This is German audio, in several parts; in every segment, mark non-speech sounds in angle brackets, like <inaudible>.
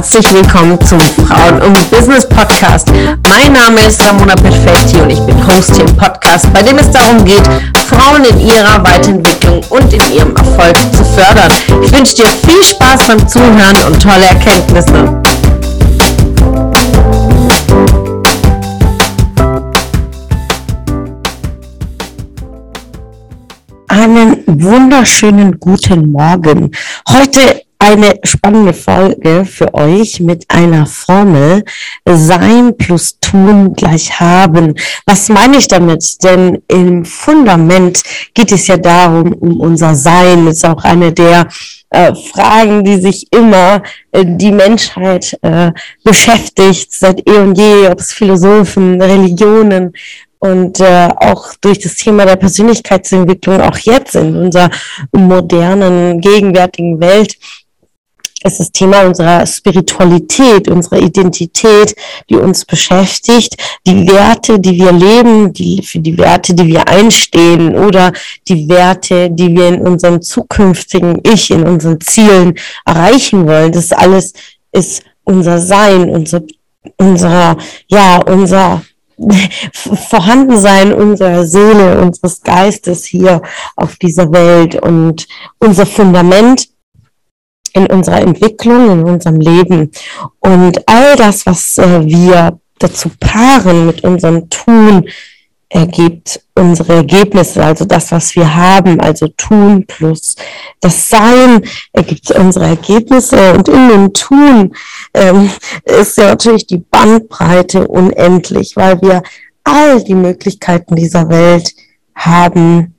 herzlich willkommen zum Frauen und Business Podcast. Mein Name ist Ramona Perfetti und ich bin Host hier im Podcast, bei dem es darum geht, Frauen in ihrer Weiterentwicklung und in ihrem Erfolg zu fördern. Ich wünsche dir viel Spaß beim Zuhören und tolle Erkenntnisse. Einen wunderschönen guten Morgen. Heute eine spannende Folge für euch mit einer Formel Sein plus Tun gleich haben. Was meine ich damit? Denn im Fundament geht es ja darum, um unser Sein. Das ist auch eine der äh, Fragen, die sich immer äh, die Menschheit äh, beschäftigt, seit eh und je, ob es Philosophen, Religionen und auch durch das Thema der Persönlichkeitsentwicklung auch jetzt in unserer modernen, gegenwärtigen Welt ist das Thema unserer Spiritualität, unserer Identität, die uns beschäftigt, die Werte, die wir leben, die, für die Werte, die wir einstehen oder die Werte, die wir in unserem zukünftigen Ich, in unseren Zielen erreichen wollen. Das alles ist unser Sein, unser, unser, ja, unser <laughs> Vorhandensein unserer Seele, unseres Geistes hier auf dieser Welt und unser Fundament in unserer Entwicklung, in unserem Leben. Und all das, was äh, wir dazu paaren mit unserem Tun, ergibt unsere Ergebnisse, also das, was wir haben, also tun plus das Sein ergibt unsere Ergebnisse und in dem Tun ähm, ist ja natürlich die Bandbreite unendlich, weil wir all die Möglichkeiten dieser Welt haben,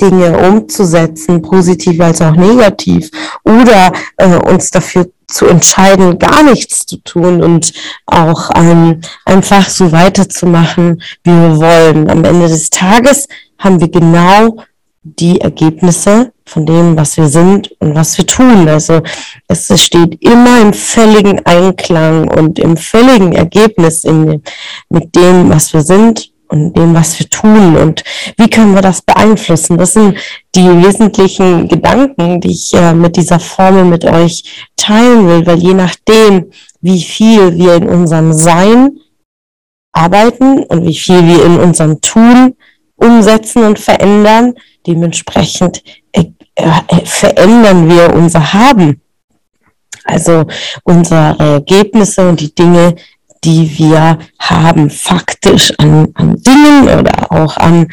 Dinge umzusetzen, positiv als auch negativ, oder äh, uns dafür zu entscheiden, gar nichts zu tun und auch ähm, einfach so weiterzumachen, wie wir wollen. Am Ende des Tages haben wir genau die Ergebnisse von dem, was wir sind und was wir tun. Also es steht immer im völligen Einklang und im völligen Ergebnis in, mit dem, was wir sind und dem, was wir tun und wie können wir das beeinflussen. Das sind die wesentlichen Gedanken, die ich äh, mit dieser Formel mit euch teilen will, weil je nachdem, wie viel wir in unserem Sein arbeiten und wie viel wir in unserem Tun umsetzen und verändern, dementsprechend äh, äh, verändern wir unser Haben. Also unsere Ergebnisse und die Dinge, die wir haben, faktisch an, an Dingen oder auch an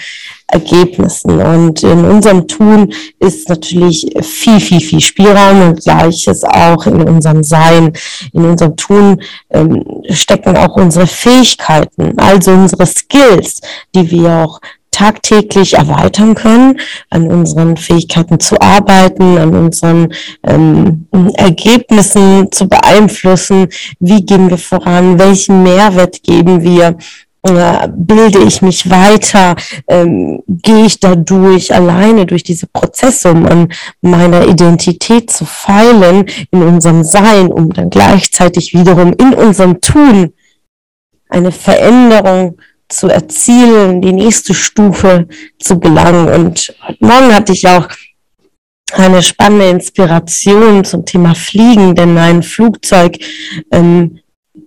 Ergebnissen. Und in unserem Tun ist natürlich viel, viel, viel Spielraum und gleiches auch in unserem Sein. In unserem Tun ähm, stecken auch unsere Fähigkeiten, also unsere Skills, die wir auch tagtäglich erweitern können, an unseren Fähigkeiten zu arbeiten, an unseren ähm, Ergebnissen zu beeinflussen. Wie gehen wir voran? Welchen Mehrwert geben wir? Äh, bilde ich mich weiter, ähm, gehe ich da durch, alleine durch diese Prozesse, um an meiner Identität zu feilen, in unserem Sein, um dann gleichzeitig wiederum in unserem Tun eine Veränderung zu erzielen, die nächste Stufe zu gelangen. Und heute Morgen hatte ich auch eine spannende Inspiration zum Thema Fliegen, denn ein Flugzeug ähm,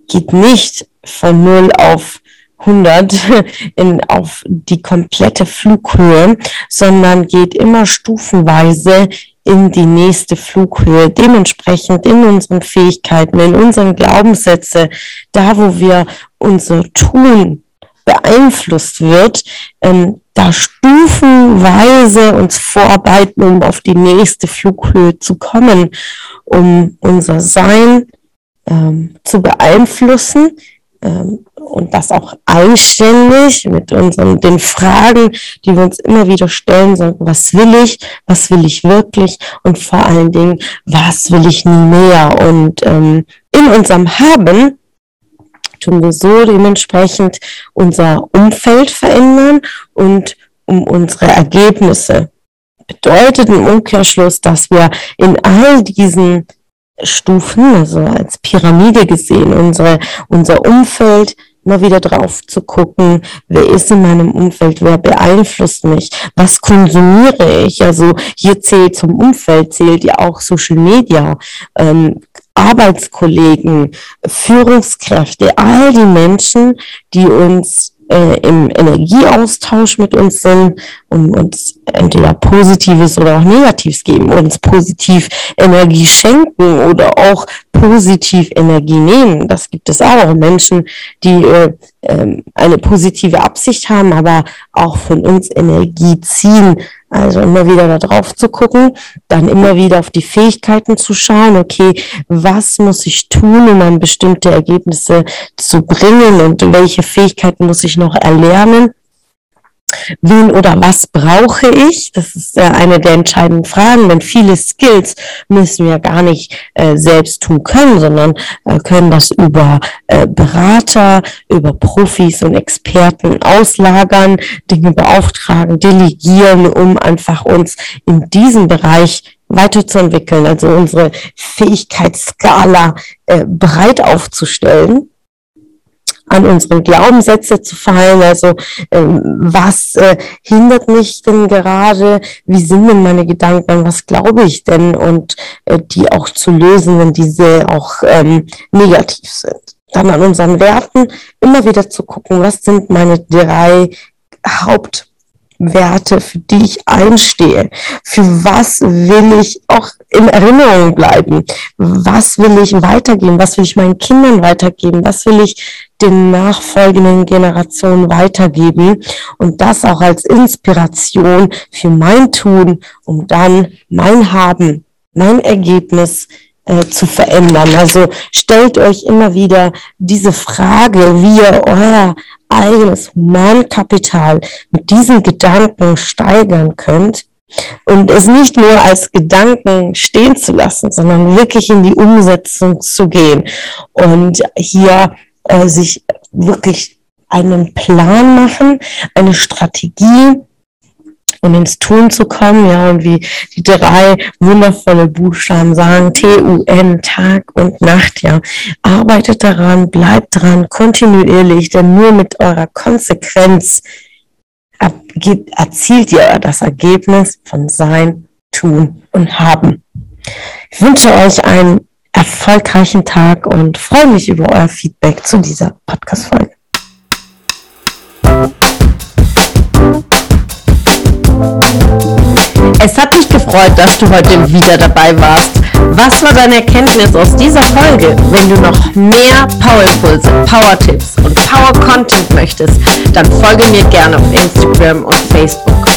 geht nicht von 0 auf 100 <laughs> in, auf die komplette Flughöhe, sondern geht immer stufenweise in die nächste Flughöhe, dementsprechend in unseren Fähigkeiten, in unseren Glaubenssätze, da wo wir unser Tun beeinflusst wird, ähm, da stufenweise uns vorarbeiten, um auf die nächste Flughöhe zu kommen, um unser Sein ähm, zu beeinflussen ähm, und das auch einständig mit unseren den Fragen, die wir uns immer wieder stellen sollten: Was will ich? Was will ich wirklich? Und vor allen Dingen, was will ich nie mehr? Und ähm, in unserem Haben tun wir so dementsprechend unser Umfeld verändern und um unsere Ergebnisse. Bedeutet im Umkehrschluss, dass wir in all diesen Stufen, also als Pyramide gesehen, unsere, unser Umfeld immer wieder drauf zu gucken, wer ist in meinem Umfeld, wer beeinflusst mich, was konsumiere ich. Also hier zählt zum Umfeld, zählt ja auch Social Media. Ähm, Arbeitskollegen, Führungskräfte, all die Menschen, die uns äh, im Energieaustausch mit uns sind und uns entweder Positives oder auch Negatives geben, uns positiv Energie schenken oder auch positiv Energie nehmen. Das gibt es auch. Menschen, die äh, äh, eine positive Absicht haben, aber auch von uns Energie ziehen. Also immer wieder darauf zu gucken, dann immer wieder auf die Fähigkeiten zu schauen, okay, was muss ich tun, um an bestimmte Ergebnisse zu bringen und welche Fähigkeiten muss ich noch erlernen wen oder was brauche ich? Das ist äh, eine der entscheidenden Fragen, denn viele Skills müssen wir gar nicht äh, selbst tun können, sondern äh, können das über äh, Berater, über Profis und Experten auslagern, Dinge beauftragen, delegieren, um einfach uns in diesem Bereich weiterzuentwickeln, also unsere Fähigkeitsskala äh, breit aufzustellen an unsere Glaubenssätze zu fallen. Also ähm, was äh, hindert mich denn gerade? Wie sind denn meine Gedanken? Was glaube ich denn? Und äh, die auch zu lösen, wenn diese auch ähm, negativ sind. Dann an unseren Werten immer wieder zu gucken, was sind meine drei Haupt Werte, für die ich einstehe. Für was will ich auch in Erinnerung bleiben? Was will ich weitergeben? Was will ich meinen Kindern weitergeben? Was will ich den nachfolgenden Generationen weitergeben? Und das auch als Inspiration für mein Tun, um dann mein Haben, mein Ergebnis äh, zu verändern. Also stellt euch immer wieder diese Frage, wie ihr euer eigenes Humankapital mit diesen Gedanken steigern könnt und es nicht nur als Gedanken stehen zu lassen, sondern wirklich in die Umsetzung zu gehen und hier äh, sich wirklich einen Plan machen, eine Strategie und ins Tun zu kommen, ja, und wie die drei wundervolle Buchstaben sagen, T-U-N, Tag und Nacht, ja. Arbeitet daran, bleibt dran, kontinuierlich, denn nur mit eurer Konsequenz erzielt ihr das Ergebnis von Sein, Tun und Haben. Ich wünsche euch einen erfolgreichen Tag und freue mich über euer Feedback zu dieser Podcast-Folge. Es hat mich gefreut, dass du heute wieder dabei warst. Was war deine Erkenntnis aus dieser Folge? Wenn du noch mehr Power-Impulse, Power-Tipps und Power-Content möchtest, dann folge mir gerne auf Instagram und Facebook.